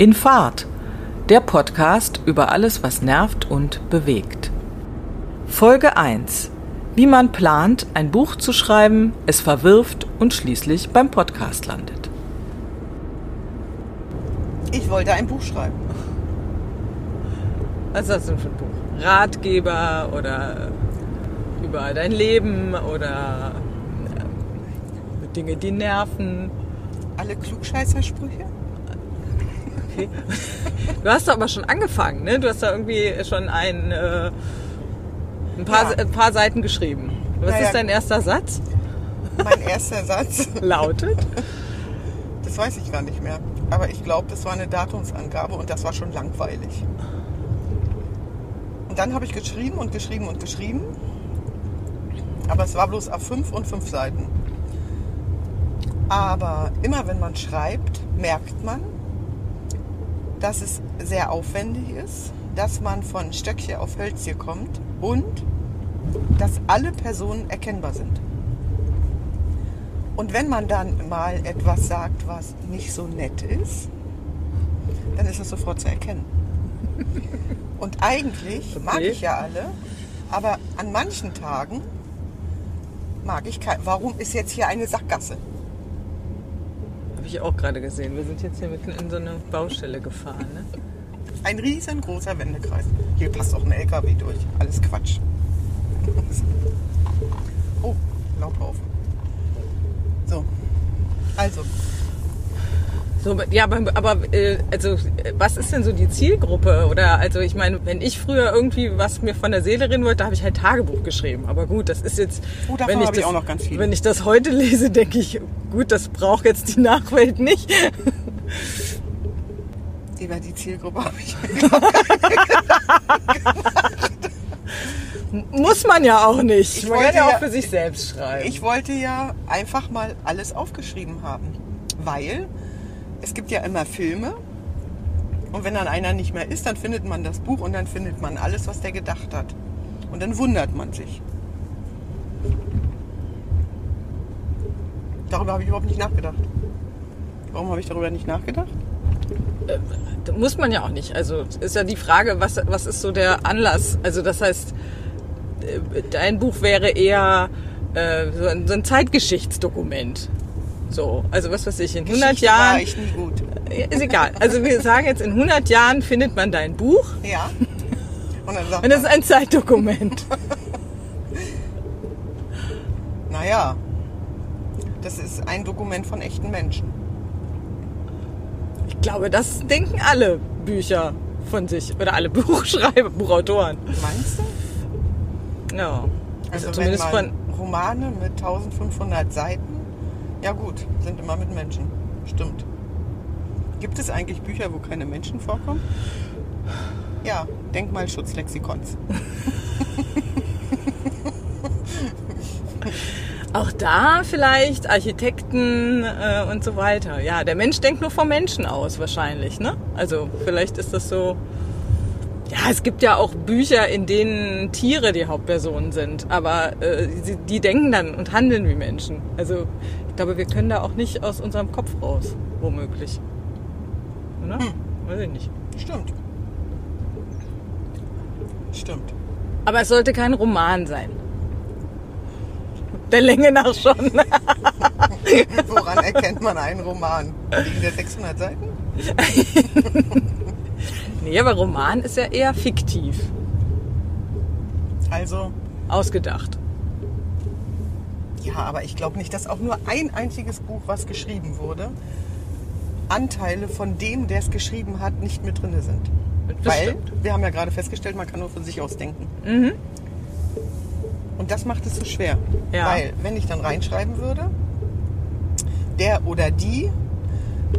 In Fahrt, der Podcast über alles, was nervt und bewegt. Folge 1. Wie man plant, ein Buch zu schreiben, es verwirft und schließlich beim Podcast landet. Ich wollte ein Buch schreiben. Was ist das denn für ein Buch? Ratgeber oder über dein Leben oder äh, Dinge, die nerven? Alle Klugscheißersprüche? Okay. Du hast doch aber schon angefangen, ne? Du hast da irgendwie schon ein, äh, ein, paar, Ja. ein paar Seiten geschrieben. Was Naja. ist dein erster Satz? Mein erster Satz, Lautet? das weiß ich gar nicht mehr. Aber ich glaube, das war eine Datumsangabe und das war schon langweilig. Und dann habe ich geschrieben und geschrieben und geschrieben. Aber es war bloß A5 und 5 Seiten. Aber immer wenn man schreibt, merkt man, dass es sehr aufwendig ist, dass man von Stöckchen auf Hölzchen kommt und dass alle Personen erkennbar sind. Und wenn man dann mal etwas sagt, was nicht so nett ist, dann ist es sofort zu erkennen. Und eigentlich mag Okay. ich ja alle, aber an manchen Tagen mag ich kein. Warum ist jetzt hier eine Sackgasse? Ich auch gerade gesehen. Wir sind jetzt hier mitten in so eine Baustelle gefahren. Ne? Ein riesengroßer Wendekreis. Hier passt auch ein LKW durch. Alles Quatsch. Oh, Laubhaufen. So. Also, So, ja, aber, aber äh, also, was ist denn so die Zielgruppe? Oder also ich meine, wenn ich früher irgendwie was mir von der Seele reden wollte, habe ich halt Tagebuch geschrieben. Aber gut, das ist jetzt. Oh, wenn ich ich das, auch noch ganz viele. Wenn ich das heute lese, denke ich, gut, das braucht jetzt die Nachwelt nicht. über die Zielgruppe habe ich. Muss man ja auch nicht. Ich man kann wollte ja auch für sich selbst schreiben. Ich wollte ja einfach mal alles aufgeschrieben haben, weil es gibt ja immer Filme und wenn dann einer nicht mehr ist, dann findet man das Buch und dann findet man alles, was der gedacht hat. Und dann wundert man sich. Darüber habe ich überhaupt nicht nachgedacht. Warum habe ich darüber nicht nachgedacht? Da muss man ja auch nicht. Also ist ja die Frage, was, was ist so der Anlass? Also das heißt, äh, dein Buch wäre eher äh, so ein Zeitgeschichtsdokument. So, also was weiß ich, in 100 Geschichte war Jahren, ich nie gut. ist egal. Also wir sagen jetzt, in 100 Jahren findet man dein Buch Ja. Und dann sagt und das ist ein Zeitdokument. naja, das ist ein Dokument von echten Menschen. Ich glaube, das denken alle Bücher von sich oder alle Buchschreiber, Buchautoren. Meinst du? Ja. Also zumindest wenn von man Romane mit 1500 Seiten, ja gut, sind immer mit Menschen. Stimmt. Gibt es eigentlich Bücher, wo keine Menschen vorkommen? Ja, Denkmalschutzlexikons. Auch da vielleicht Architekten äh, und so weiter. Ja, der Mensch denkt nur vom Menschen aus wahrscheinlich, ne? Also vielleicht ist das so. Ja, es gibt ja auch Bücher, in denen Tiere die Hauptpersonen sind, aber äh, sie, die denken dann und handeln wie Menschen. Also ich glaube, wir können da auch nicht aus unserem Kopf raus, womöglich. Oder? Weiß ich nicht. Stimmt. Stimmt. Aber es sollte kein Roman sein. Der Länge nach schon. Woran erkennt man einen Roman? Wegen der 600 Seiten? nee, aber Roman ist ja eher fiktiv. Also, Ausgedacht. Ja, aber ich glaube nicht, dass auch nur ein einziges Buch, was geschrieben wurde, Anteile von dem, der es geschrieben hat, nicht mit drin sind. Das Weil stimmt. wir haben ja gerade festgestellt, man kann nur von sich aus denken. Und das macht es so schwer. Ja. Weil, wenn ich dann reinschreiben würde, der oder die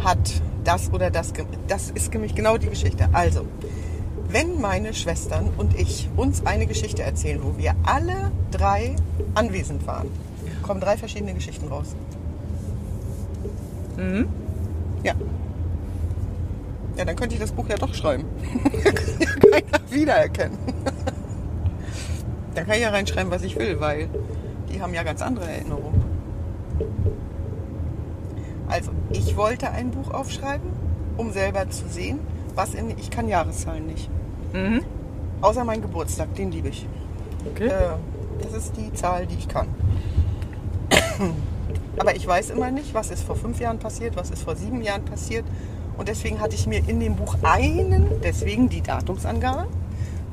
hat das oder das, das ist nämlich genau die Geschichte. Also, wenn meine Schwestern und ich uns eine Geschichte erzählen, wo wir alle drei anwesend waren, kommen drei verschiedene Geschichten raus. Ja. Ja, dann könnte ich das Buch ja doch schreiben. Dann kann ja keiner wiedererkennen. Dann kann ich ja reinschreiben, was ich will, weil die haben ja ganz andere Erinnerungen. Also, ich wollte ein Buch aufschreiben um selber zu sehen, was in. Ich kann Jahreszahlen nicht. Mhm. Außer mein Geburtstag, den liebe ich. Okay. Äh, das ist die Zahl, die ich kann. Aber ich weiß immer nicht, was ist vor fünf Jahren passiert, was ist vor sieben Jahren passiert. Und deswegen hatte ich mir in dem Buch einen, deswegen die Datumsangabe,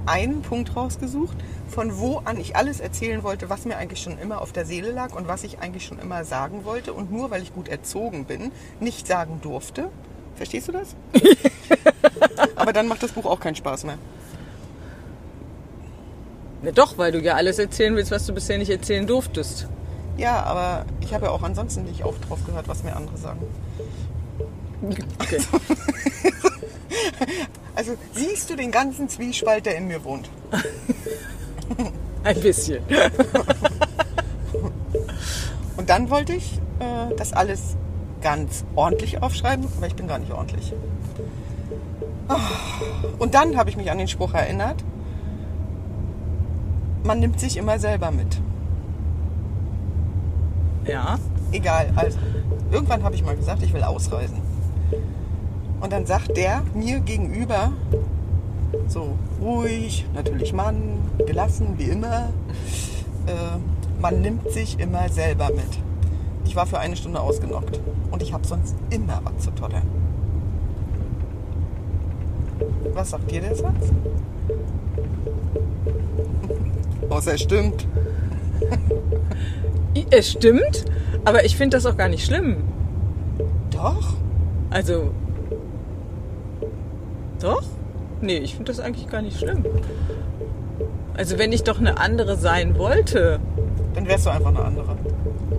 einen Punkt rausgesucht, von wo an ich alles erzählen wollte, was mir eigentlich schon immer auf der Seele lag und was ich eigentlich schon immer sagen wollte und nur weil ich gut erzogen bin, nicht sagen durfte. Verstehst du das? Aber dann macht das Buch auch keinen Spaß mehr. Ja, doch, weil du ja alles erzählen willst, was du bisher nicht erzählen durftest. Ja, aber ich habe ja auch ansonsten nicht oft drauf gehört, was mir andere sagen. Okay. Also siehst du den ganzen Zwiespalt, der in mir wohnt. Ein bisschen. Und dann wollte ich äh, das alles ganz ordentlich aufschreiben, aber ich bin gar nicht ordentlich. Ah, Und dann habe ich mich an den Spruch erinnert, man nimmt sich immer selber mit. Ja. Egal, also irgendwann habe ich mal gesagt, ich will ausreisen. Und dann sagt der mir gegenüber, so ruhig, natürlich Mann, gelassen wie immer, äh, man nimmt sich immer selber mit. Ich war für eine Stunde ausgenockt und ich habe sonst immer was zu tottern. Was sagt dir der Satz? Außer er stimmt. Es stimmt, aber ich finde das auch gar nicht schlimm. Doch. Also. Doch? Nee, ich finde das eigentlich gar nicht schlimm. Also wenn ich doch eine andere sein wollte, Dann wärst du einfach eine andere.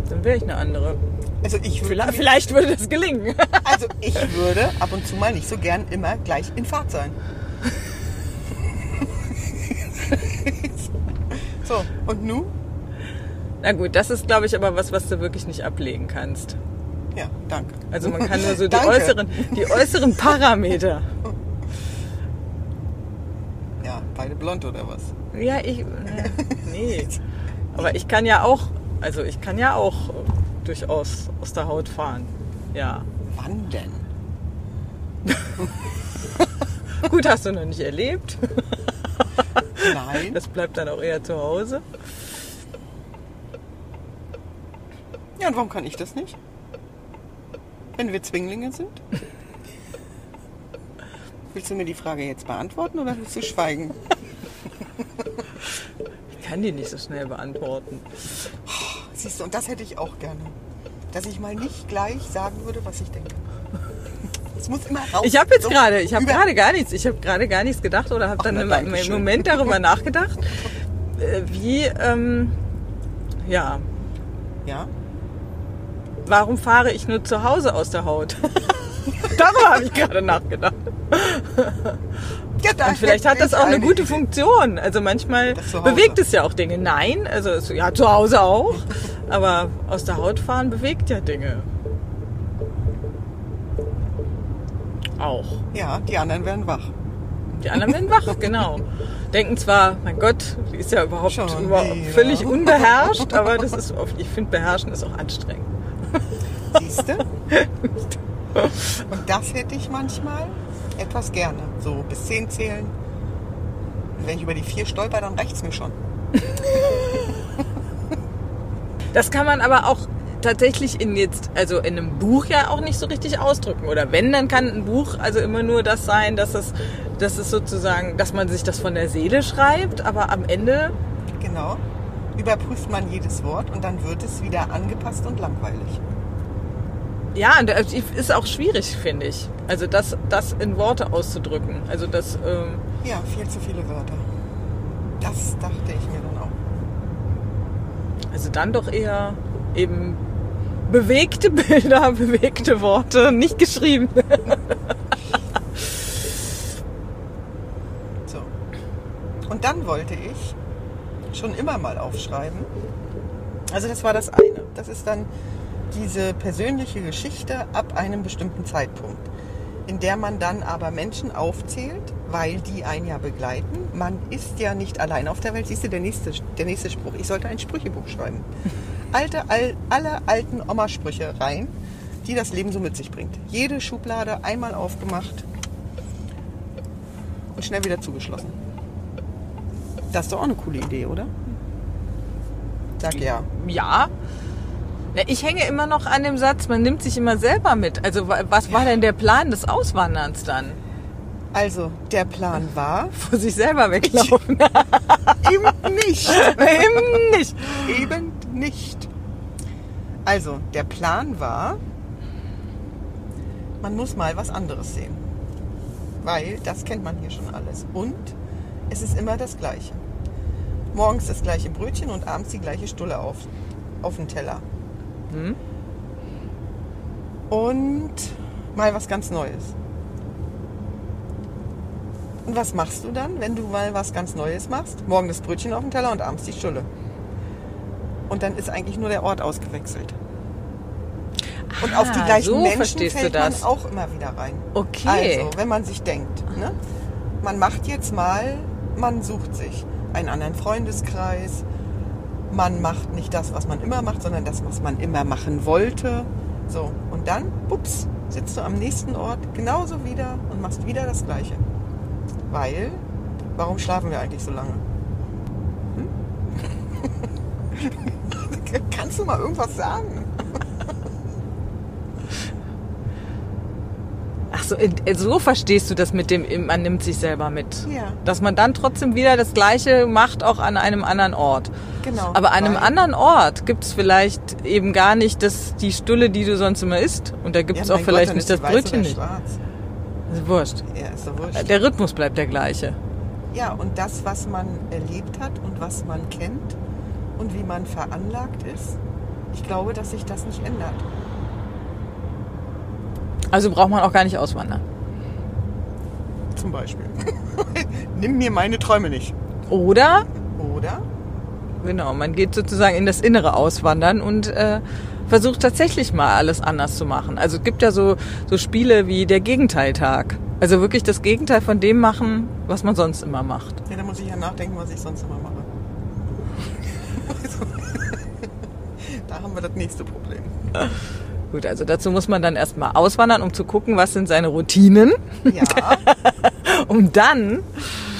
dann wäre ich eine andere. Also ich würde, Vielleicht, vielleicht würde das gelingen. also ich würde ab und zu mal nicht so gern immer gleich in Fahrt sein. so, und nu? Na gut, das ist, glaube ich, aber was, was du wirklich nicht ablegen kannst. Ja, danke. Also man kann nur so die äußeren, die äußeren Parameter. Ja, beide blond oder was? Ja, ich. äh, Nee. Aber ich kann ja auch, also ich kann ja auch durchaus aus der Haut fahren. Ja. Wann denn? Gut, hast du noch nicht erlebt. Nein. Das bleibt dann auch eher zu Hause. Ja, und warum kann ich das nicht? Wenn wir Zwinglinge sind? Willst du mir die Frage jetzt beantworten oder willst du schweigen? Ich kann die nicht so schnell beantworten. Siehst du, und das hätte ich auch gerne. Dass ich mal nicht gleich sagen würde, was ich denke. Es muss immer raus. Ich habe jetzt So, gerade, ich habe gerade gar nichts, ich habe gerade gar nichts gedacht oder habe dann na, im. Moment darüber nachgedacht, äh, wie, ähm, ja, Ja? Warum fahre ich nur zu Hause aus der Haut? darüber habe ich gerade nachgedacht. ja da Und vielleicht hat das auch eine gute. Funktion. Also manchmal bewegt es ja auch Dinge. Nein, also es, ja zu Hause auch, aber aus der Haut fahren bewegt ja Dinge. Auch. Ja, die anderen werden wach. Die anderen werden wach, genau. Denken zwar, mein Gott, die ist ja überhaupt Schon über, völlig unbeherrscht, aber das ist oft, ich finde, beherrschen ist auch anstrengend. Siehst du? Und das hätte ich manchmal etwas gerne. So bis 10 zählen. Und wenn ich über die 4 stolper, dann reicht's mir schon. Das kann man aber auch tatsächlich in jetzt, also in einem Buch ja auch nicht so richtig ausdrücken. Oder wenn, dann kann ein Buch also immer nur das sein, dass es, dass es sozusagen, dass man sich das von der Seele schreibt, aber am Ende, Genau. Überprüft man jedes Wort und dann wird es wieder angepasst und langweilig. Ja, das ist auch schwierig, finde ich. Also das, das in Worte auszudrücken. Also das, ähm, Ja, viel zu viele Wörter. Das dachte ich mir dann auch. Also dann doch eher eben bewegte Bilder, bewegte Worte, nicht geschrieben. So. Und dann wollte ich schon immer mal aufschreiben. Also das war das eine. Das ist dann diese persönliche Geschichte ab einem bestimmten Zeitpunkt, in der man dann aber Menschen aufzählt, weil die einen ja begleiten. Man ist ja nicht allein auf der Welt. Siehst du, der nächste, der nächste Spruch. Ich sollte ein Sprüchebuch schreiben. Alte, all, alle alten Oma-Sprüche rein, die das Leben so mit sich bringt. Jede Schublade einmal aufgemacht und schnell wieder zugeschlossen. Das ist doch auch eine coole Idee, oder? Sag ja. Ja. Ja, Ich hänge immer noch an dem Satz, man nimmt sich immer selber mit. Also wa- was war denn der Plan des Auswanderns dann? Also, der Plan war Vor sich selber weglaufen. eben nicht. Eben nicht. Eben nicht. Also, der Plan war, man muss mal was anderes sehen. Weil das kennt man hier schon alles. Und es ist immer das Gleiche. Morgens das gleiche Brötchen und abends die gleiche Stulle auf, auf dem Teller. Hm? Und mal was ganz Neues. Und was machst du dann, wenn du mal was ganz Neues machst? Morgen das Brötchen auf dem Teller und abends die Stulle. Und dann ist eigentlich nur der Ort ausgewechselt. Und auf die Ah, gleichen so Menschen fällt man auch immer wieder rein. Okay. Also, wenn man sich denkt, ne? man macht jetzt mal, man sucht sich einen anderen Freundeskreis, man macht nicht das, was man immer macht, sondern das, was man immer machen wollte. So, und dann, ups, sitzt du am nächsten Ort genauso wieder und machst wieder das Gleiche. Weil, warum schlafen wir eigentlich so lange? Hm? Kannst du mal irgendwas sagen? Ach so, so verstehst du das mit dem, man nimmt sich selber mit. Ja. Dass man dann trotzdem wieder das Gleiche macht, auch an einem anderen Ort. Genau. Aber an einem weil- anderen Ort gibt es vielleicht eben gar nicht das, die Stulle, die du sonst immer isst. Und da gibt es Ja, auch vielleicht Gott, nicht das Brötchen nicht. Schwarz. Ist wurscht. Ja, ist doch wurscht. Der Rhythmus bleibt der gleiche. Ja, und das, was man erlebt hat und was man kennt und wie man veranlagt ist, ich glaube, dass sich das nicht ändert. Also braucht man auch gar nicht auswandern. Zum Beispiel. Nimm mir meine Träume nicht. Oder, Oder? genau, man geht sozusagen in das innere Auswandern und äh, versucht tatsächlich mal alles anders zu machen. Also es gibt ja so, so Spiele wie der Gegenteiltag. Also wirklich das Gegenteil von dem machen, was man sonst immer macht. Ja, da muss ich ja nachdenken, was ich sonst immer mache. da haben wir das nächste Problem. Gut, also dazu muss man dann erstmal auswandern, um zu gucken, was sind seine Routinen, Ja, um dann,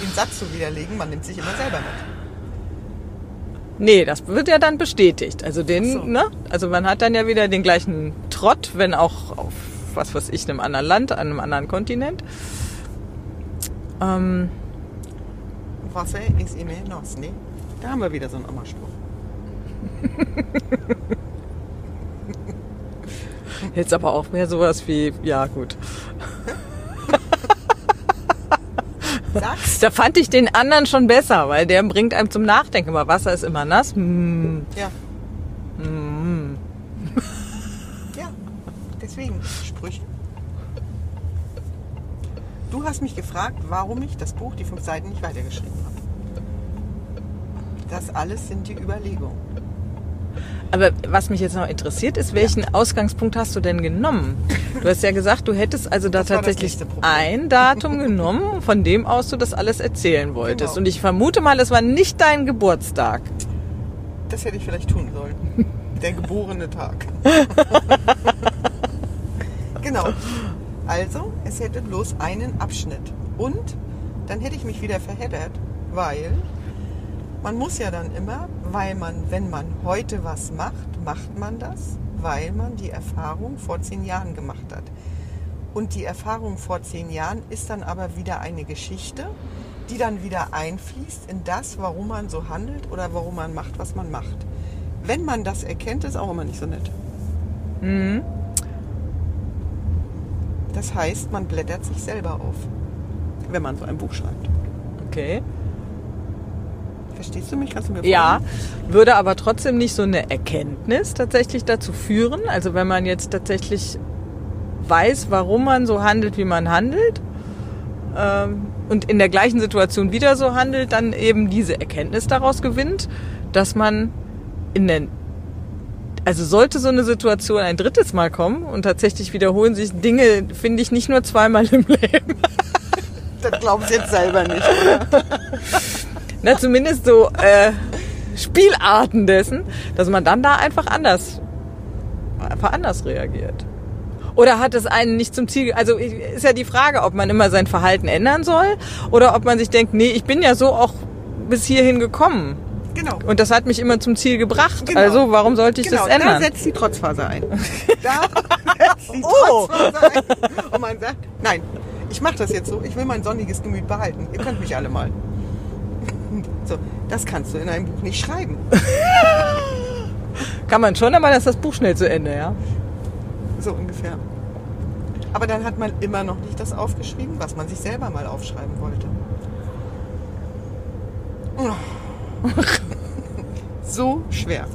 den Satz zu widerlegen, man nimmt sich immer selber mit. nee, das wird ja dann bestätigt. Also den, so. ne? Also man hat dann ja wieder den gleichen Trott, wenn auch auf, was weiß ich, einem anderen Land, an einem anderen Kontinent. Ähm, Wasser ist immer nass, ne? Da haben wir wieder so einen Ammerspruch. jetzt aber auch mehr sowas wie, ja gut. Sag's. Da fand ich den anderen schon besser, weil der bringt einem zum Nachdenken. Aber Wasser ist immer nass. Hm, Ja, hm. ja. Deswegen Sprüche. Du hast mich gefragt, warum ich das Buch, die fünf Seiten, nicht weitergeschrieben habe. Das alles sind die Überlegungen. Aber was mich jetzt noch interessiert ist, welchen Ausgangspunkt hast du denn genommen? Du hast ja gesagt, du hättest also da Das tatsächlich ein Datum genommen, von dem aus du das alles erzählen wolltest. Genau. Und ich vermute mal, es war nicht dein Geburtstag. Das hätte ich vielleicht tun sollen. Der geborene Tag. genau. Also, es hätte bloß einen Abschnitt. Und dann hätte ich mich wieder verheddert, weil man muss ja dann immer, weil man, wenn man heute was macht, macht man das, weil man die Erfahrung vor zehn Jahren gemacht hat. Und die Erfahrung vor zehn Jahren ist dann aber wieder eine Geschichte, die dann wieder einfließt in das, warum man so handelt oder warum man macht, was man macht. Wenn man das erkennt, ist auch immer nicht so nett. Mhm. Das heißt, man blättert sich selber auf, wenn man so ein Buch schreibt. Okay. Verstehst du mich? Kannst du mir Ja, würde aber trotzdem nicht so eine Erkenntnis tatsächlich dazu führen. Also wenn man jetzt tatsächlich weiß, warum man so handelt, wie man handelt, ähm, und in der gleichen Situation wieder so handelt, dann eben diese Erkenntnis daraus gewinnt, dass man in den also sollte so eine Situation ein drittes Mal kommen und tatsächlich wiederholen sich Dinge, finde ich, nicht nur zweimal im Leben. Das glaubst du jetzt selber nicht, oder? Na, zumindest so äh, Spielarten dessen, dass man dann da einfach anders, einfach anders reagiert. Oder hat es einen nicht zum Ziel, also ist ja die Frage, ob man immer sein Verhalten ändern soll oder ob man sich denkt, nee, ich bin ja so auch bis hierhin gekommen. Genau. Und das hat mich immer zum Ziel gebracht. Genau. Also warum sollte ich genau, das ändern? da setzt die Trotzphase ein. Da setzt die Oh. Trotzphase ein. Und man sagt, nein, ich mache das jetzt so, ich will mein sonniges Gemüt behalten. Ihr könnt mich alle mal. So, das kannst du in einem Buch nicht schreiben. Kann man schon, aber dann ist das Buch schnell zu Ende, ja. So ungefähr. Aber dann hat man immer noch nicht das aufgeschrieben, was man sich selber mal aufschreiben wollte. So schwer.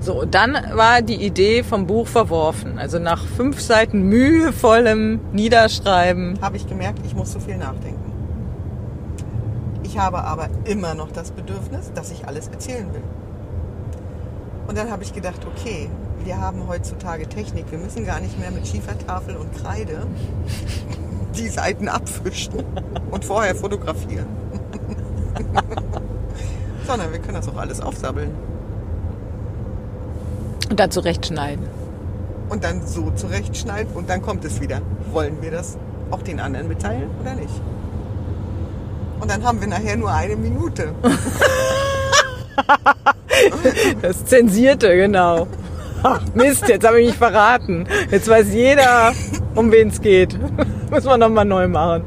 So, dann war die Idee vom Buch verworfen. Also nach fünf Seiten mühevollem Niederschreiben. Habe ich gemerkt, ich muss so viel nachdenken. Ich habe aber immer noch das Bedürfnis, dass ich alles erzählen will. Und dann habe ich gedacht, okay, wir haben heutzutage Technik, wir müssen gar nicht mehr mit Schiefertafel und Kreide die Seiten abwischen und vorher fotografieren. Sondern wir können das auch alles aufsabbeln Und dann zurechtschneiden. und dann so zurechtschneiden und dann kommt es wieder. Wollen wir das auch den anderen mitteilen oder nicht? Und dann haben wir nachher nur eine Minute. Das Zensierte, genau. Ach, Mist, jetzt habe ich mich verraten. Jetzt weiß jeder, um wen es geht. Muss man nochmal neu machen.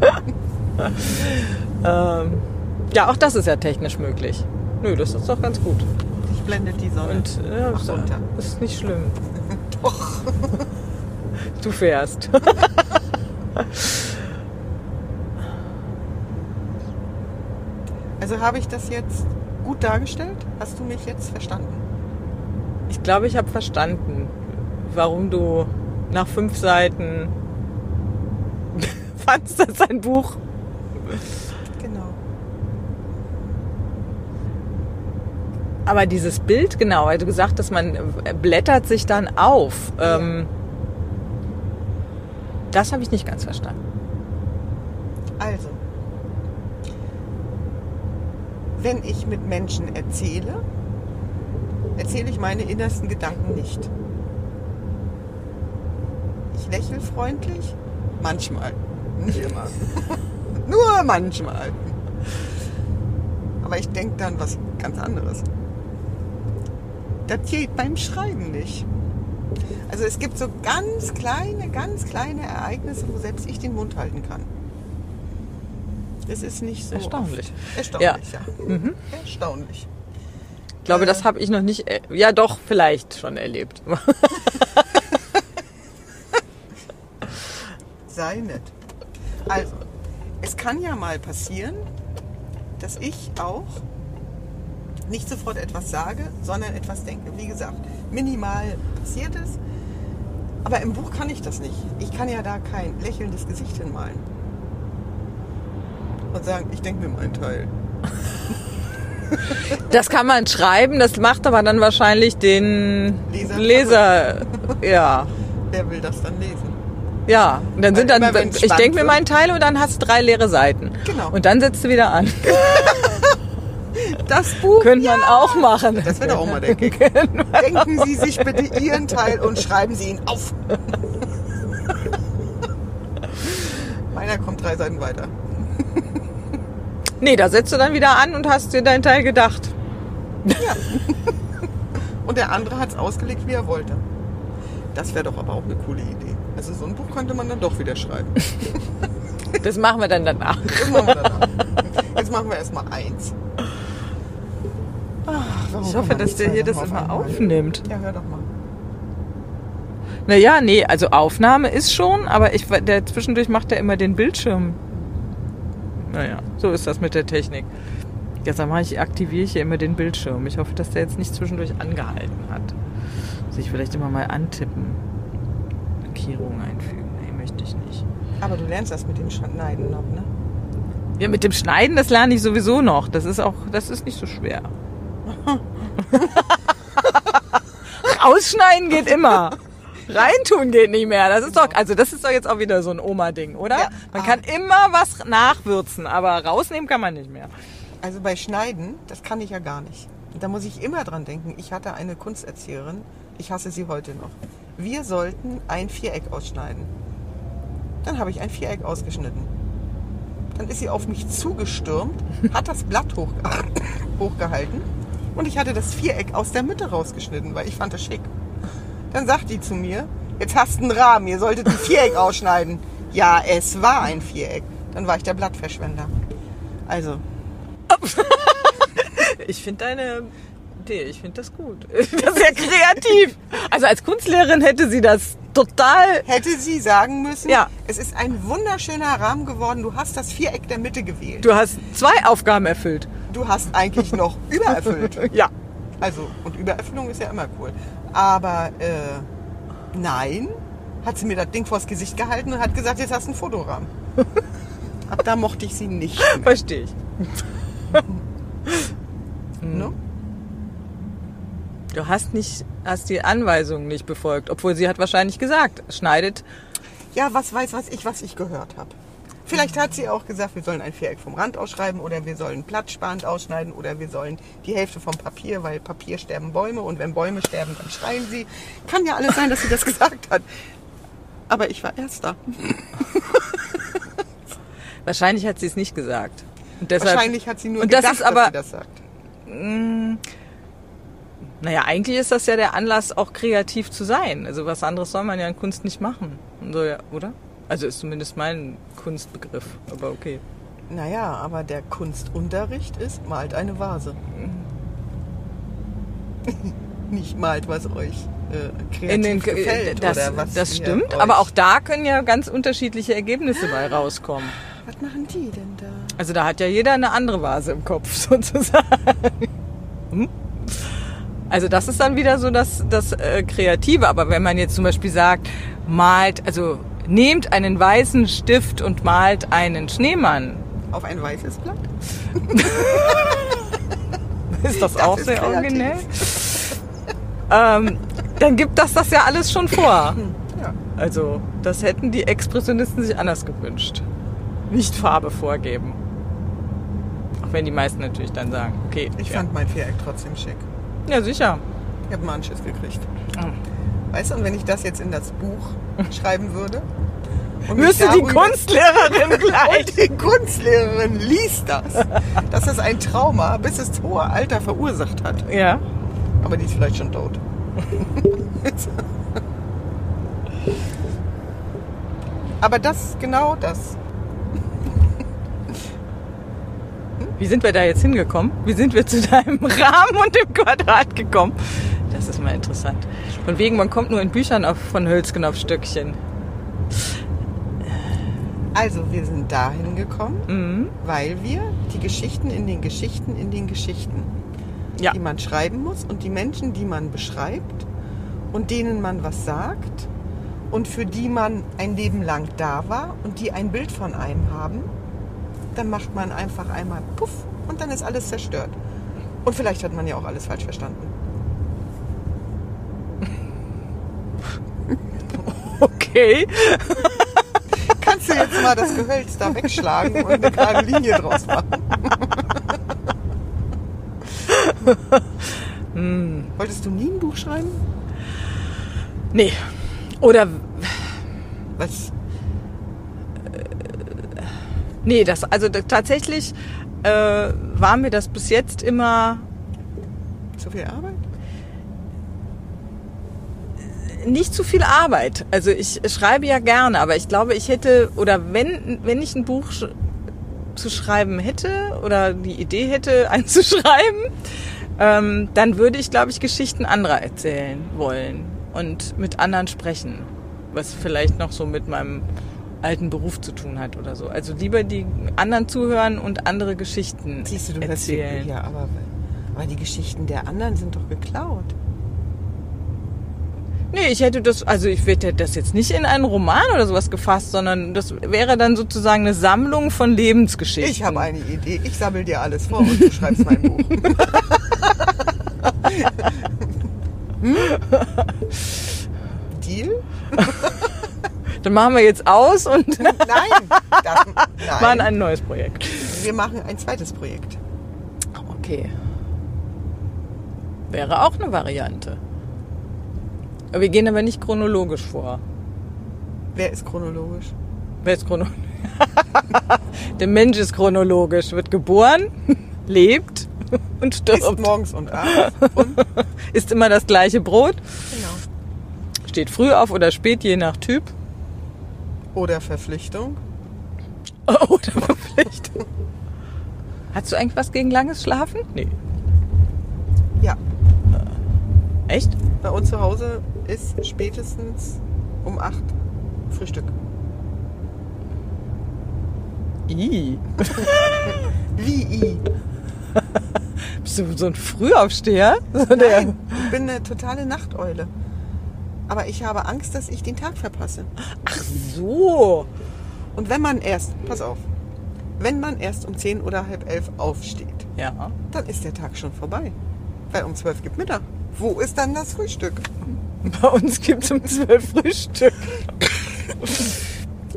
ähm, ja, auch das ist ja technisch möglich. Nö, das ist doch ganz gut. Ich blende die Sonne. Und ja, Ach, ist, runter. ist nicht schlimm. Doch. Du fährst. Also habe ich das jetzt gut dargestellt? Hast du mich jetzt verstanden? Ich glaube, ich habe verstanden, warum du nach fünf Seiten fandst, dass ein Buch Genau. Aber dieses Bild, genau, weil du gesagt hast, man blättert sich dann auf. Ähm, das habe ich nicht ganz verstanden. Also, wenn ich mit Menschen erzähle, erzähle ich meine innersten Gedanken nicht. Ich lächle freundlich, manchmal, nicht immer. Nur manchmal. Aber ich denke dann was ganz anderes. Das geht beim Schreiben nicht. Also es gibt so ganz kleine, ganz kleine Ereignisse, wo selbst ich den Mund halten kann. Es ist nicht so Erstaunlich. Oft. Erstaunlich, ja. Mhm. Erstaunlich. Ich glaube, das habe ich noch nicht, ja doch, vielleicht schon erlebt. Sei nett. Also, es kann ja mal passieren, dass ich auch nicht sofort etwas sage, sondern etwas denke. Wie gesagt, minimal passiert es. Aber im Buch kann ich das nicht. Ich kann ja da kein lächelndes Gesicht hinmalen. Und sagen, ich denke mir meinen Teil. Das kann man schreiben, das macht aber dann wahrscheinlich den Leser- Leser, ja. Wer will das dann lesen? Ja, und dann sind Weil dann, ich denke mir meinen Teil und dann hast du drei leere Seiten. Genau. Und dann setzt du wieder an. Das Buch. Könnte man auch machen. Das wäre doch auch mal der Gag. Denken Sie sich bitte Ihren Teil und schreiben Sie ihn auf. Meiner kommt drei Seiten weiter. Nee, da setzt du dann wieder an und hast dir deinen Teil gedacht. Und der andere hat es ausgelegt, wie er wollte. Das wäre doch aber auch eine coole Idee. Also so ein Buch könnte man dann doch wieder schreiben. Das machen wir dann danach. Das machen wir danach. Jetzt machen wir erstmal eins. Ach, Ich hoffe, dass der hier das immer aufnimmt. Ja, hör doch mal. Naja, nee, also Aufnahme ist schon, aber ich, der zwischendurch macht er immer den Bildschirm. Naja, so ist das mit der Technik. Jetzt mache ich, aktiviere ich hier immer den Bildschirm. Ich hoffe, dass der jetzt nicht zwischendurch angehalten hat. Sich vielleicht immer mal antippen. Markierungen einfügen. Nee, möchte ich nicht. Aber du lernst das mit dem Schneiden noch, ne? Ja, mit dem Schneiden, das lerne ich sowieso noch. Das ist auch, das ist nicht so schwer. Rausschneiden geht immer. Reintun geht nicht mehr. Das ist doch, also das ist doch jetzt auch wieder so ein Oma-Ding, oder? Ja. Man Ah. kann immer was nachwürzen, aber rausnehmen kann man nicht mehr. Also bei Schneiden, das kann ich ja gar nicht. Da muss ich immer dran denken. Ich hatte eine Kunsterzieherin, ich hasse sie heute noch. Wir sollten ein Viereck ausschneiden. Dann habe ich ein Viereck ausgeschnitten. Dann ist sie auf mich zugestürmt, hat das Blatt hoch, hochgehalten und ich hatte das Viereck aus der Mitte rausgeschnitten, weil ich fand das schick. Dann sagt die zu mir, jetzt hast du einen Rahmen, ihr solltet ein Viereck ausschneiden. Ja, es war ein Viereck. Dann war ich der Blattverschwender. Also, Ich finde deine Idee, ich finde das gut. Das ist ja kreativ. Also als Kunstlehrerin hätte sie das total. hätte sie sagen müssen, Ja. es ist ein wunderschöner Rahmen geworden, du hast das Viereck der Mitte gewählt. Du hast zwei Aufgaben erfüllt. Du hast eigentlich noch übererfüllt. Ja. Also, und Übererfüllung ist ja immer cool. Aber äh, nein, hat sie mir das Ding vors Gesicht gehalten und hat gesagt, jetzt hast du einen Fotorahmen. Ab da mochte ich sie nicht mehr. Verstehe ich. Ne? Du hast nicht, hast die Anweisungen nicht befolgt, obwohl sie hat wahrscheinlich gesagt, schneidet. Ja, was weiß was ich, was ich gehört habe. Vielleicht hat sie auch gesagt, wir sollen ein Viereck vom Rand ausschreiben oder wir sollen platzsparend ausschneiden oder wir sollen die Hälfte vom Papier, weil Papier sterben Bäume und wenn Bäume sterben, dann schreien sie. Kann ja alles sein, dass sie das gesagt hat. Aber ich war Erster. Wahrscheinlich hat sie es nicht gesagt. Und deshalb, Wahrscheinlich hat sie nur und das gedacht, ist aber- dass sie das sagt. Naja, eigentlich ist das ja der Anlass, auch kreativ zu sein. Also was anderes soll man ja in Kunst nicht machen. So, ja, oder? Also ist zumindest mein Kunstbegriff. Aber okay. Naja, aber der Kunstunterricht ist, malt eine Vase. Nicht malt, was euch äh, kreativ In den, gefällt das, oder was das stimmt, aber auch da können ja ganz unterschiedliche Ergebnisse bei rauskommen. Was machen die denn da? Also da hat ja jeder eine andere Vase im Kopf sozusagen. Hm? Also das ist dann wieder so das, das äh, Kreative. Aber wenn man jetzt zum Beispiel sagt, malt, also nehmt einen weißen Stift und malt einen Schneemann, Auf ein weißes Blatt? ist das, Das auch ist sehr kreativ. originell. ähm, dann gibt das das ja alles schon vor. Ja. Also das hätten die Expressionisten sich anders gewünscht. Nicht Farbe vorgeben. Auch wenn die meisten natürlich dann sagen, okay. Ich ja. fand mein Viereck trotzdem schick. Ja, sicher. Ich habe einen Anschiss gekriegt. Oh. Weißt du, und wenn ich das jetzt in das Buch schreiben würde? und Müsste die Kunstlehrerin gleich. Und die Kunstlehrerin liest das, dass das ein Trauma bis ins hohe Alter verursacht hat. Ja. Aber die ist vielleicht schon tot. Aber das, genau das. Wie sind wir da jetzt hingekommen? Wie sind wir zu deinem Rahmen und dem Quadrat gekommen? Das ist mal interessant. Von wegen, man kommt nur in Büchern auf, von Hölzgen auf Stöckchen. Also, wir sind dahin gekommen, Mhm. weil wir die Geschichten in den Geschichten in den Geschichten, Ja. die man schreiben muss und die Menschen, die man beschreibt und denen man was sagt und für die man ein Leben lang da war und die ein Bild von einem haben, dann macht man einfach einmal puff und dann ist alles zerstört. Und vielleicht hat man ja auch alles falsch verstanden. Okay. Kannst du jetzt mal das Gehölz da wegschlagen und eine gerade Linie draus machen? Wolltest du nie ein Buch schreiben? Nee. Oder, Was? nee, das, also tatsächlich äh, war mir das bis jetzt immer Zu viel Arbeit? Nicht zu viel Arbeit. Also ich schreibe ja gerne, aber ich glaube, ich hätte, oder wenn, wenn ich ein Buch zu schreiben hätte oder die Idee hätte, eins zu schreiben, ähm, dann würde ich, glaube ich, Geschichten anderer erzählen wollen und mit anderen sprechen, was vielleicht noch so mit meinem alten Beruf zu tun hat oder so. Also lieber die anderen zuhören und andere Geschichten Siehst du, du erzählen. ja, aber, aber die Geschichten der anderen sind doch geklaut. Nee, ich hätte das, also ich hätte das jetzt nicht in einen Roman oder sowas gefasst, sondern das wäre dann sozusagen eine Sammlung von Lebensgeschichten. Ich habe eine Idee. Ich sammle dir alles vor und du schreibst mein Buch. Deal? Dann machen wir jetzt aus und Nein, das, machen nein. ein neues Projekt. Wir machen ein zweites Projekt. okay. Wäre auch eine Variante. Wir gehen aber nicht chronologisch vor. Wer ist chronologisch? Wer ist chronologisch? Der Mensch ist chronologisch, wird geboren, lebt und stirbt. Ist morgens und abends. Und, Isst immer das gleiche Brot, genau. steht früh auf oder spät, je nach Typ. Oder Verpflichtung. Oder Verpflichtung. Hast du eigentlich was gegen langes Schlafen? Nee. Ja, Echt? bei uns zu Hause ist spätestens um 8 Frühstück. I. Wie i? Bist du so ein Frühaufsteher? Nein, ich bin eine totale Nachteule. Aber ich habe Angst, dass ich den Tag verpasse. Ach so. Und wenn man erst, pass auf, wenn man erst um 10 oder halb elf aufsteht, Ja. dann ist der Tag schon vorbei. Weil um 12 gibt Mittag. Wo ist dann das Frühstück? Bei uns gibt es um 12 Frühstück.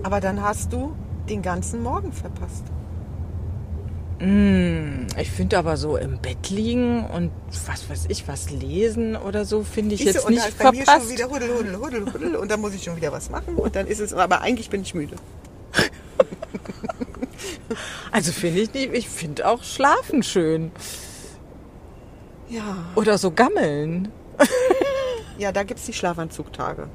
Aber dann hast du den ganzen Morgen verpasst. Mm, ich finde aber so im Bett liegen und was weiß ich, was lesen oder so, finde ich Siehste, jetzt und nicht da ist bei mir schon verpasst. wieder Huddel, Huddel, Huddel, Huddel und dann muss ich schon wieder was machen und dann ist es, aber eigentlich bin ich müde. Also finde ich nicht, ich finde auch Schlafen schön. Ja. Oder so gammeln. Ja, da gibt es die Schlafanzugtage.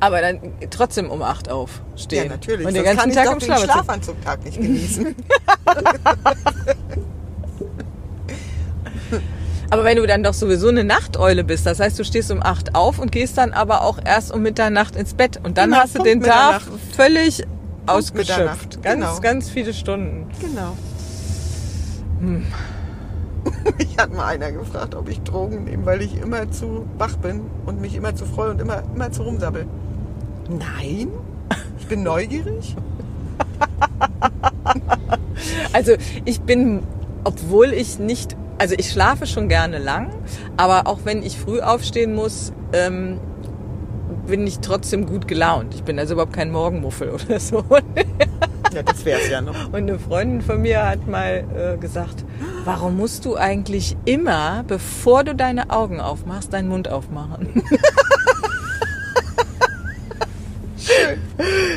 Aber dann trotzdem um 8 aufstehen. Ja, natürlich. Und den Sonst ganzen kann Tag ich im doch den Schlafanzug. Schlafanzugtag nicht genießen. Aber wenn du dann doch sowieso eine Nachteule bist, das heißt, du stehst um 8 auf und gehst dann aber auch erst um Mitternacht ins Bett. Und dann Genau, hast du Punkt den Tag völlig ausgeschöpft. Mitternacht, Ganz, genau. ganz viele Stunden. genau. Mich hat mal einer gefragt, ob ich Drogen nehme, weil ich immer zu wach bin und mich immer zu freue und immer, immer zu rumsabbel. Nein, ich bin neugierig. Also ich bin, obwohl ich nicht, also ich schlafe schon gerne lang, aber auch wenn ich früh aufstehen muss, ähm, bin ich trotzdem gut gelaunt. Ich bin also überhaupt kein Morgenmuffel oder so. Ja, das wär's ja noch. Und eine Freundin von mir hat mal äh, gesagt, warum musst du eigentlich immer, bevor du deine Augen aufmachst, deinen Mund aufmachen?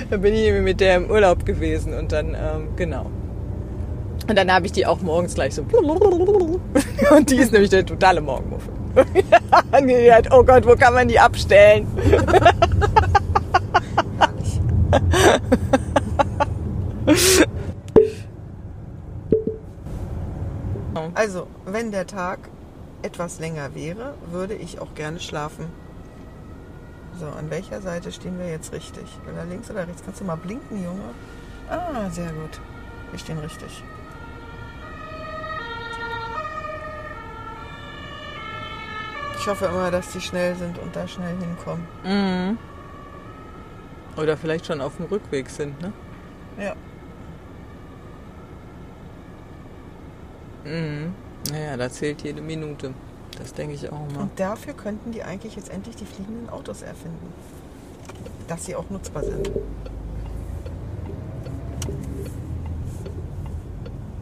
da bin ich mit der im Urlaub gewesen und dann, ähm, genau. Und dann habe ich die auch morgens gleich so. Und die ist nämlich der totale Morgenmuffel. Und die hat, oh Gott, wo kann man die abstellen? Also, wenn der Tag etwas länger wäre, würde ich auch gerne schlafen. So, an welcher Seite stehen wir jetzt richtig? Oder links oder rechts? Kannst du mal blinken, Junge? Ah, sehr gut. Wir stehen richtig. Ich hoffe immer, dass die schnell sind und da schnell hinkommen. Mhm. Oder vielleicht schon auf dem Rückweg sind, ne? Ja. Mhm. Naja, da zählt jede Minute. Das denke ich auch mal. Und dafür könnten die eigentlich jetzt endlich die fliegenden Autos erfinden. Dass sie auch nutzbar sind.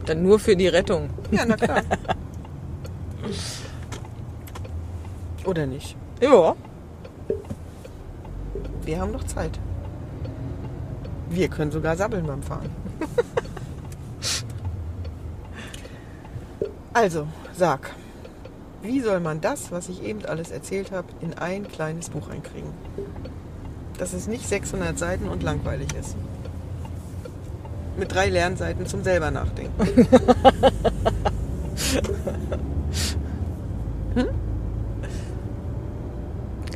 Dann nur für die Rettung. Ja, na klar. Oder nicht? Ja. Wir haben noch Zeit. Wir können sogar sabbeln beim Fahren. also, sag, wie soll man das, was ich eben alles erzählt habe, in ein kleines Buch einkriegen? Dass es nicht 600 Seiten und langweilig ist. Mit drei Lernseiten zum selber nachdenken.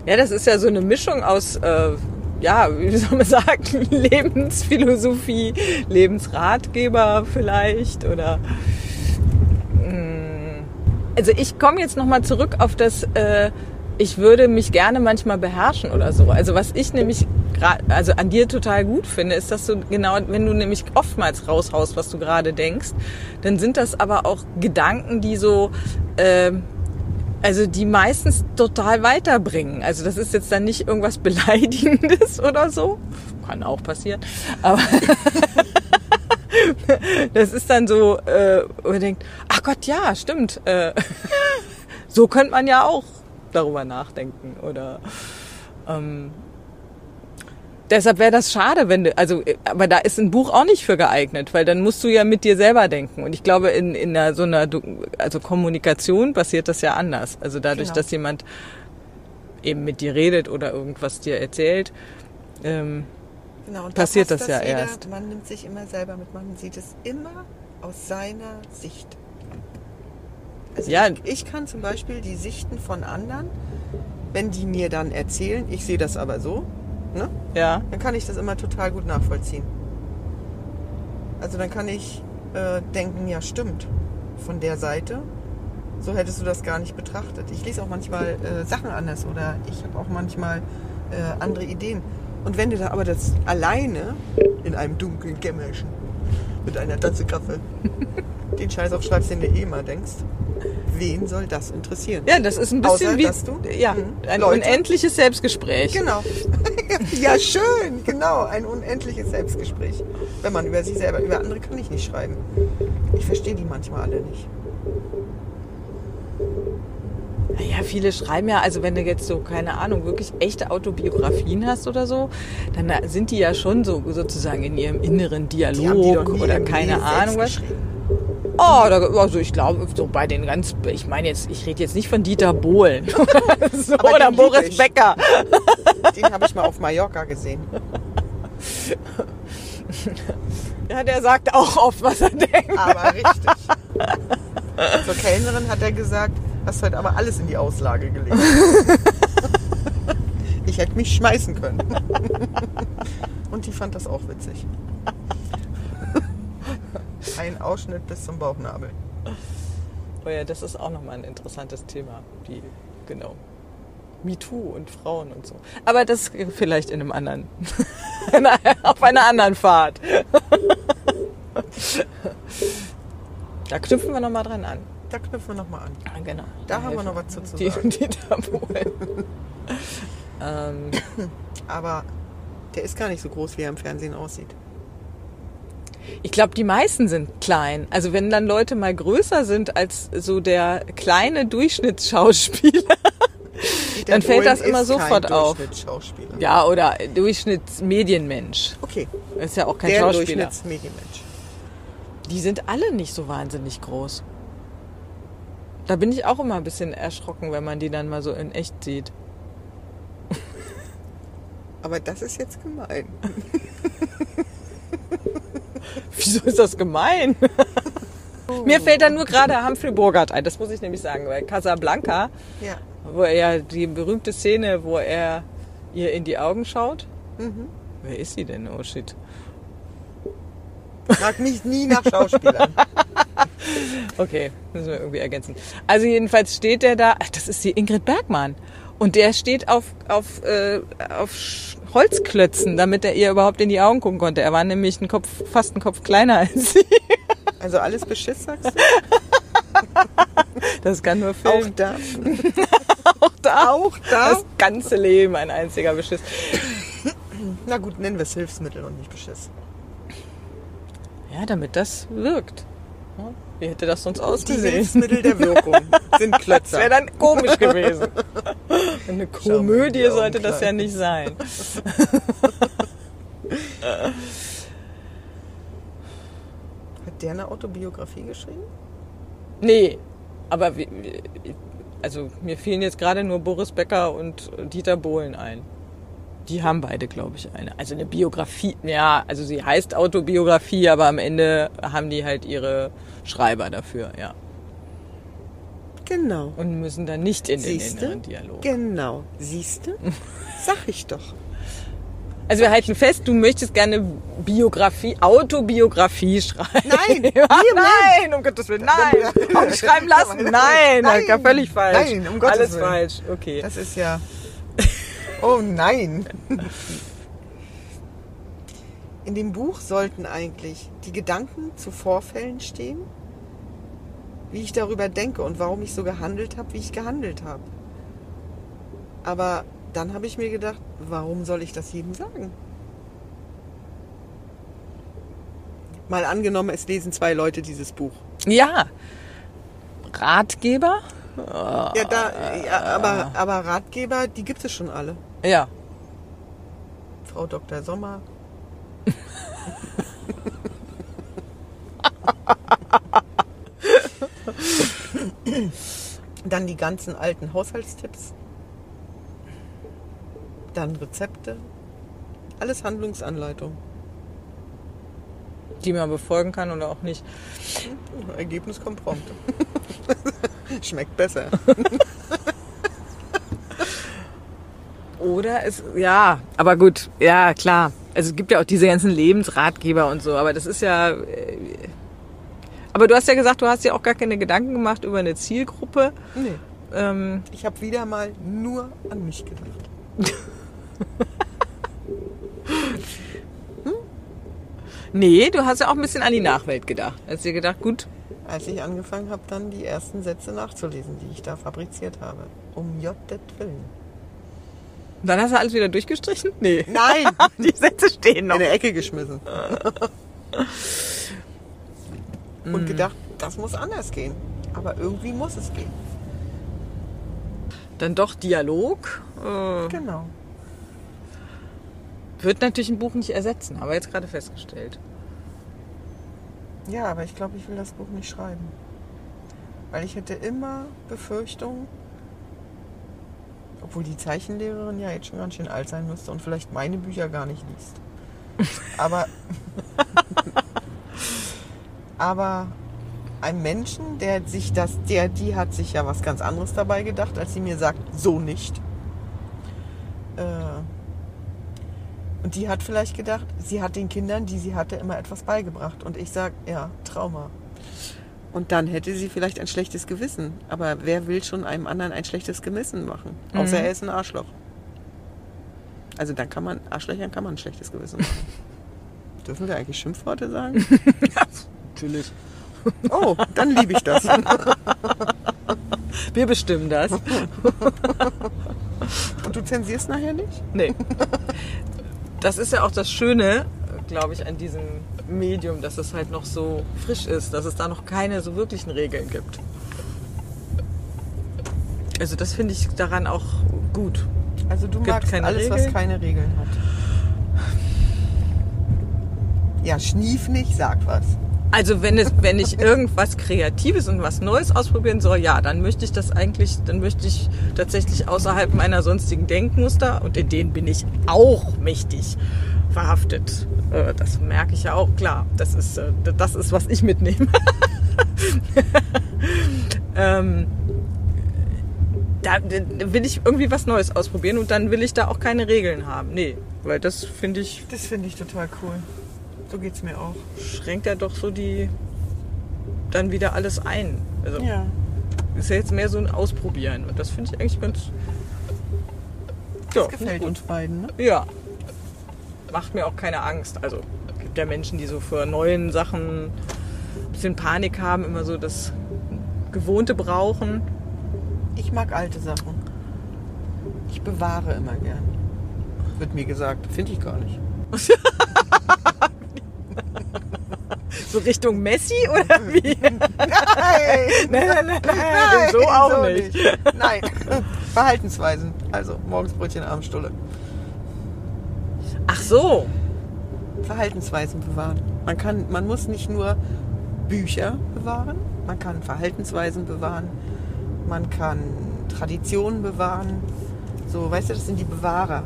Ja, das ist ja so eine Mischung aus, äh, ja, wie soll man sagen, Lebensphilosophie, Lebensratgeber vielleicht oder. Also ich komme jetzt nochmal zurück auf das, äh, ich würde mich gerne manchmal beherrschen oder so. Also was ich nämlich gerade, also an dir total gut finde, ist, dass du genau, wenn du nämlich oftmals raushaust, was du gerade denkst, dann sind das aber auch Gedanken, die so, äh, also die meistens total weiterbringen. Also das ist jetzt dann nicht irgendwas Beleidigendes oder so. Kann auch passieren. Aber, das ist dann so, äh, wo man denkt, ach Gott, ja, stimmt. Äh, so könnte man ja auch darüber nachdenken. Oder ähm, deshalb wäre das schade, wenn du, also, aber da ist ein Buch auch nicht für geeignet, weil dann musst du ja mit dir selber denken. Und ich glaube, in, in einer, so einer, also Kommunikation passiert das ja anders. Also dadurch, Genau. dass jemand eben mit dir redet oder irgendwas dir erzählt, ähm, Genau, und Passiert passt das ja wieder. erst. Man nimmt sich immer selber mit, man sieht es immer aus seiner Sicht. Also Ja. ich, ich kann zum Beispiel die Sichten von anderen, wenn die mir dann erzählen, ich sehe das aber so, ne? ja, dann kann ich das immer total gut nachvollziehen. Also dann kann ich äh, denken, ja stimmt, von der Seite, so hättest du das gar nicht betrachtet. Ich lese auch manchmal äh, Sachen anders oder ich habe auch manchmal äh, andere Ideen. Und wenn du da aber das alleine in einem dunklen Kämmerchen mit einer Tasse Kaffee den Scheiß aufschreibst, den du eh immer denkst, wen soll das interessieren? ja, das ist ein bisschen Außer, wie, du, ja, mhm, ein Leute- unendliches Selbstgespräch. Genau. ja, schön, genau. Ein unendliches Selbstgespräch. Wenn man über sich selber, über andere kann ich nicht schreiben. Ich verstehe die manchmal alle nicht. Ja, viele schreiben ja, also wenn du jetzt so, keine Ahnung, wirklich echte Autobiografien hast oder so, dann sind die ja schon so sozusagen in ihrem inneren Die haben die Dialog nie oder keine Ahnung was. Oh, da, also ich glaube, so bei den ganz, ich meine jetzt, ich rede jetzt nicht von Dieter Bohlen so, oder Boris ich. Becker. Den habe ich mal auf Mallorca gesehen. Ja, der sagt auch oft, was er denkt. Aber richtig. Zur Kellnerin hat er gesagt, hast heute aber alles in die Auslage gelegt. Ich hätte mich schmeißen können. Und die fand das auch witzig. Ein Ausschnitt bis zum Bauchnabel. Oh ja, das ist auch nochmal ein interessantes Thema. Die, genau. MeToo und Frauen und so. Aber das vielleicht in einem anderen, auf einer anderen Fahrt. Da knüpfen wir nochmal dran an. Da knüpfen wir nochmal an. Ah, Genau. Da haben wir noch was zu, zu Die, sagen. die ähm, Aber der ist gar nicht so groß, wie er im Fernsehen aussieht. ich glaube, die meisten sind klein. Also wenn dann Leute mal größer sind als so der kleine Durchschnittsschauspieler. Dann fällt das immer ist sofort kein auf. Durchschnittsschauspieler. Ja, oder Durchschnittsmedienmensch. Okay. Ist ja auch kein der Schauspieler. Durchschnittsmedienmensch. Die sind alle nicht so wahnsinnig groß. Da bin ich auch immer ein bisschen erschrocken, wenn man die dann mal so in echt sieht. Aber das ist jetzt gemein. Wieso ist das gemein? Mir fällt da nur gerade Humphrey Bogart ein, das muss ich nämlich sagen, weil Casablanca, Ja. wo er ja die berühmte Szene, wo er ihr in die Augen schaut. Mhm. Wer ist sie denn? Oh shit. Frag mich nie nach Schauspielern. Okay, müssen wir irgendwie ergänzen. Also jedenfalls steht der da, ach, das ist die Ingrid Bergmann. Und der steht auf, auf, äh, auf Holzklötzen, damit er ihr überhaupt in die Augen gucken konnte. Er war nämlich ein Kopf, fast ein Kopf kleiner als sie. Also alles Beschiss, sagst du? Das kann nur Auch Film. da. Auch da. Auch da. Das ganze Leben ein einziger Beschiss. Na gut, nennen wir es Hilfsmittel und nicht Beschiss. Ja, damit das wirkt. Wie hätte das sonst Die ausgesehen? Hilfsmittel der Wirkung sind Das wäre Klötzer. dann komisch gewesen. Eine Komödie die sollte das ja nicht sein. Hat der eine Autobiografie geschrieben? Nee, aber also mir fielen jetzt gerade nur Boris Becker und Dieter Bohlen ein. Die haben beide, glaube ich, eine. Also eine Biografie, ja, also sie heißt Autobiografie, aber am Ende haben die halt ihre Schreiber dafür, ja. Genau. Und müssen dann nicht in den Siehste? inneren Dialog. Genau. Siehste? Sag ich doch. Also wir halten fest, du möchtest gerne Biografie, Autobiografie schreiben. Nein, nein, um Gottes Willen, nein. Schreiben lassen, nein, Nein. das ist ja völlig falsch. Nein, um Gottes Alles Willen. falsch, okay. Das ist ja. Oh nein. In dem Buch sollten eigentlich die Gedanken zu Vorfällen stehen, wie ich darüber denke und warum ich so gehandelt habe, wie ich gehandelt habe. Aber dann habe ich mir gedacht, warum soll ich das jedem sagen? Mal angenommen, es lesen zwei Leute dieses Buch. Ja. Ratgeber? Ja, da, ja, aber, aber Ratgeber, die gibt es schon alle. Ja. Frau Dr. Sommer. Dann die ganzen alten Haushaltstipps. Dann Rezepte. Alles Handlungsanleitung. Die man befolgen kann oder auch nicht. Ergebnis kommt prompt. Schmeckt besser. Oder es, ja, aber gut, ja, klar. Also es gibt ja auch diese ganzen Lebensratgeber und so, aber das ist ja. äh, Aber du hast ja gesagt, du hast dir auch gar keine Gedanken gemacht über eine Zielgruppe. Nee. Ähm, Ich habe wieder mal nur an mich gedacht. nee, du hast ja auch ein bisschen an die Nachwelt gedacht. Hast dir gedacht, gut, Als ich angefangen habe, dann die ersten Sätze nachzulesen, die ich da fabriziert habe. Um J. Willen. Dann hast du alles wieder durchgestrichen? Nee. Nein! Die Sätze stehen noch. in der Ecke geschmissen. Und gedacht, das muss anders gehen. Aber irgendwie muss es gehen. Dann doch Dialog. Äh, Genau. wird natürlich ein Buch nicht ersetzen, aber jetzt gerade festgestellt. Ja, aber ich glaube, ich will das Buch nicht schreiben. Weil ich hätte immer Befürchtung, obwohl die Zeichenlehrerin ja jetzt schon ganz schön alt sein müsste und vielleicht meine Bücher gar nicht liest. Aber, aber ein Menschen, der sich das, der, die hat sich ja was ganz anderes dabei gedacht, als sie mir sagt, so nicht. Äh, und die hat vielleicht gedacht, sie hat den Kindern, die sie hatte, immer etwas beigebracht. Und ich sage, ja, Trauma. Und dann hätte sie vielleicht ein schlechtes Gewissen. Aber wer will schon einem anderen ein schlechtes Gewissen machen? Außer er ist ein Arschloch. Also dann kann man, Arschlöchern kann man ein schlechtes Gewissen machen. Dürfen wir eigentlich Schimpfworte sagen? Natürlich. Oh, dann liebe ich das. Wir bestimmen das. Und du zensierst nachher nicht? Nee. Das ist ja auch das Schöne, glaube ich, an diesem Medium, dass es halt noch so frisch ist, dass es da noch keine so wirklichen Regeln gibt. Also das finde ich daran auch gut. Also du Gibt magst alles, was Regeln? keine Regeln hat. Ja, schnief nicht, sag was. Also wenn es, wenn ich irgendwas Kreatives und was Neues ausprobieren soll, ja, dann möchte ich das eigentlich, dann möchte ich tatsächlich außerhalb meiner sonstigen Denkmuster und in denen bin ich auch mächtig verhaftet. Äh, Das merke ich ja auch, klar. Das ist, äh, das ist, was ich mitnehme. ähm, da will ich irgendwie was Neues ausprobieren und dann will ich da auch keine Regeln haben. Nee, weil das finde ich Das finde ich total cool. So geht's mir auch. schränkt ja doch so die dann wieder alles ein. Also Ja. ist ja jetzt mehr so ein Ausprobieren und das finde ich eigentlich ganz ja, Das gefällt uns beiden, ne? ja. Macht mir auch keine Angst. Also es gibt ja Menschen, die so vor neuen Sachen ein bisschen Panik haben, immer so das Gewohnte brauchen. Ich mag alte Sachen. Ich bewahre immer gern. Wird mir gesagt. Finde ich gar nicht. So Richtung Messi oder wie? Nein! nein, nein, nein, nein, so auch nicht. Nein. Verhaltensweisen. Also morgens Brötchen, abends Stulle. Ach so. Verhaltensweisen bewahren. Man, kann, man muss nicht nur Bücher bewahren, man kann Verhaltensweisen bewahren, man kann Traditionen bewahren. So, weißt du, das sind die Bewahrer.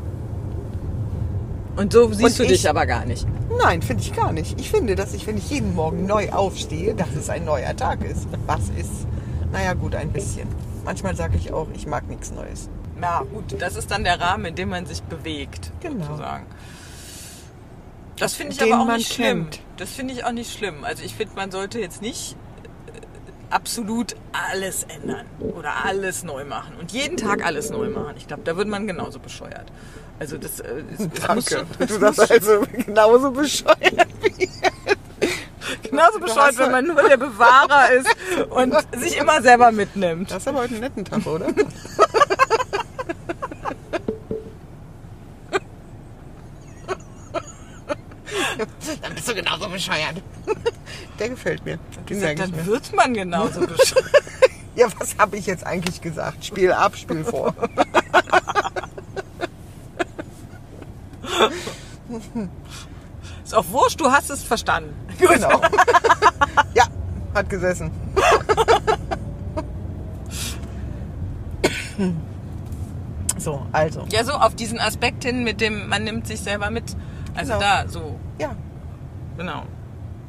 Und so siehst Und du ich- dich aber gar nicht. Nein, finde ich gar nicht. Ich finde, dass ich, wenn ich jeden Morgen neu aufstehe, dass es ein neuer Tag ist. Was ist? Naja, gut, ein bisschen. Manchmal sage ich auch, ich mag nichts Neues. Ja, gut, das ist dann der Rahmen, in dem man sich bewegt, Genau. sozusagen. Das finde ich Den aber auch nicht schlimm. kennt. Das finde ich auch nicht schlimm. Also ich finde, man sollte jetzt nicht äh, absolut alles ändern oder alles neu machen und jeden Tag alles neu machen. Ich glaube, da wird man genauso bescheuert. Also das, äh, es, es muss schon, es Du sagst also genauso bescheuert wie genauso bescheuert, wenn man nur der Bewahrer ist und sich immer selber mitnimmt. Das ist aber heute einen netten Tag, oder? Dann bist du genauso bescheuert. Der gefällt mir. Gesagt, dann mir. wird man genauso bescheuert. Ja, was habe ich jetzt eigentlich gesagt? Spiel ab, Spiel vor. Ist auch wurscht, du hast es verstanden. Genau. Ja, hat gesessen. So, also. Ja, so auf diesen Aspekt hin mit dem, man nimmt sich selber mit. Also Genau. da, so, Ja, genau.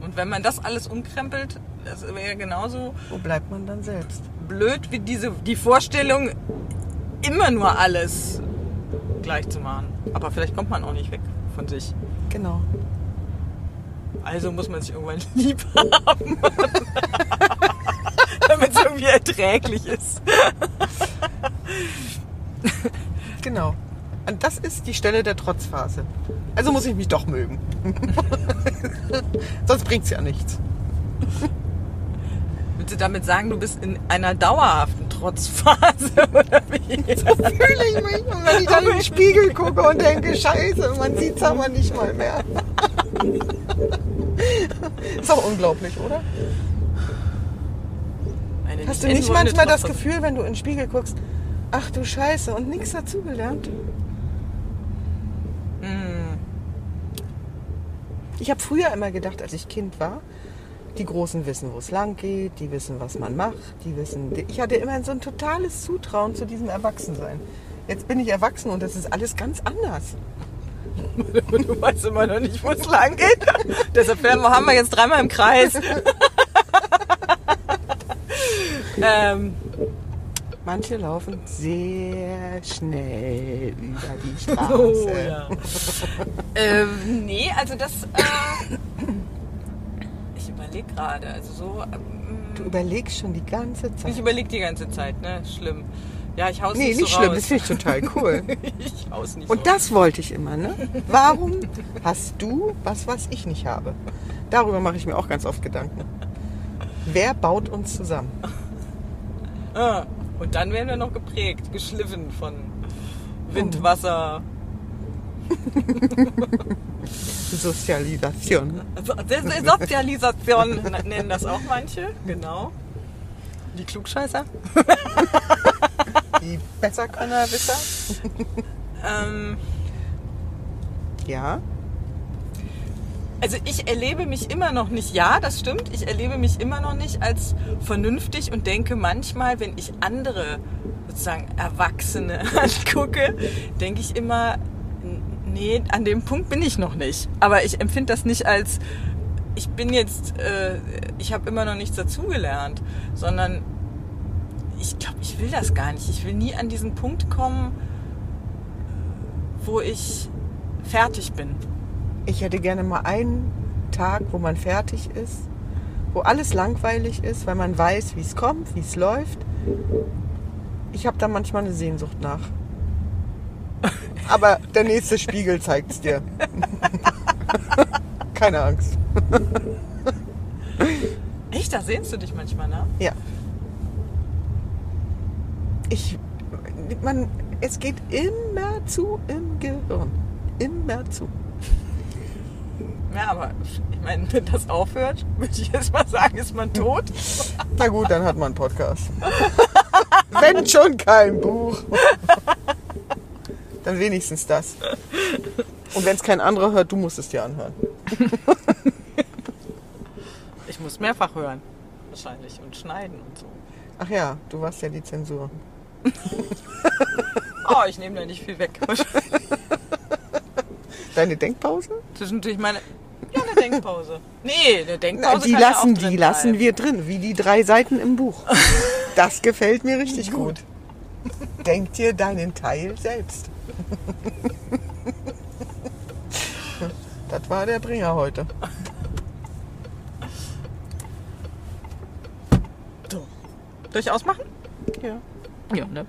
Und wenn man das alles umkrempelt, das wäre genauso wo bleibt man dann selbst? blöd wie diese, die Vorstellung, immer nur alles gleich zu machen. Aber vielleicht kommt man auch nicht weg von sich. Genau. Also muss man sich irgendwann lieb haben. Damit es irgendwie erträglich ist. Genau. Und das ist die Stelle der Trotzphase. Also muss ich mich doch mögen. Sonst bringt's ja nichts. Willst du damit sagen, du bist in einer dauerhaften Trotzphase? Oder wie? So fühle ich mich. Und wenn ich dann in den Spiegel gucke und denke, scheiße, man sieht's aber nicht mal mehr. Ist auch unglaublich, oder? Eine Hast du nicht manchmal das. Gefühl, wenn du in den Spiegel guckst, ach du Scheiße, und nichts dazugelernt? Ich habe früher immer gedacht, als ich Kind war, die Großen wissen, wo es lang geht, die wissen, was man macht, die wissen. Ich hatte immer so ein totales Zutrauen zu diesem Erwachsensein. Jetzt bin ich erwachsen und das ist alles ganz anders. Du weißt immer noch nicht, wo es lang geht. Deshalb haben wir jetzt dreimal im Kreis. ähm, Manche laufen sehr schnell über die Straße. oh, ja. ähm, nee, also das. Äh, ich überlege gerade. Also so. Du Ähm, überlegst schon die ganze Zeit. ich überlege die ganze Zeit, ne? Schlimm. Ja, ich hau's nee, nicht, nicht so schlimm, raus. das finde ich total cool. ich hau's nicht Und so das wollte ich immer, ne? Warum hast du was, was ich nicht habe? Darüber mache ich mir auch ganz oft Gedanken. Wer baut uns zusammen? Ah, und dann werden wir noch geprägt, geschliffen von Wind, Wasser. Sozialisation. Sozialisation nennen das auch manche, genau. Die Klugscheißer. Die Besserkönnerwisser? Ähm, Ja. Also ich erlebe mich immer noch nicht, ja, das stimmt, ich erlebe mich immer noch nicht als vernünftig und denke manchmal, wenn ich andere sozusagen Erwachsene angucke, denke ich immer, nee, an dem Punkt bin ich noch nicht. Aber ich empfinde das nicht als, ich bin jetzt, äh, ich habe immer noch nichts dazugelernt, sondern ich glaube, ich will das gar nicht. Ich will nie an diesen Punkt kommen, wo ich fertig bin. Ich hätte gerne mal einen Tag, wo man fertig ist, wo alles langweilig ist, weil man weiß, wie es kommt, wie es läuft. Ich habe da manchmal eine Sehnsucht nach. Aber der nächste Spiegel zeigt es dir. Keine Angst. Echt, da sehnst du dich manchmal, ne? Ja. Ich, man, es geht immer zu im Gehirn. Immer zu. Ja, aber ich meine, wenn das aufhört, würde ich jetzt mal sagen, ist man tot. Na gut, dann hat man einen Podcast. Wenn schon kein Buch. Dann wenigstens das. Und wenn es kein anderer hört, du musst es dir anhören. Ich muss mehrfach hören. Wahrscheinlich. Und schneiden und so. Ach ja, du warst ja die Zensur. Oh, ich nehme da nicht viel weg. Deine Denkpausen? Zwischendurch meine. Ja, eine Denkpause. Nee, eine Na, Denkpause. die kann ja lassen, drin die lassen bleiben. wir drin, wie die drei Seiten im Buch. Das gefällt mir richtig gut. Denk dir deinen Teil selbst. Das war der Bringer heute. So. Soll ich ausmachen? Ja. Ja, ne?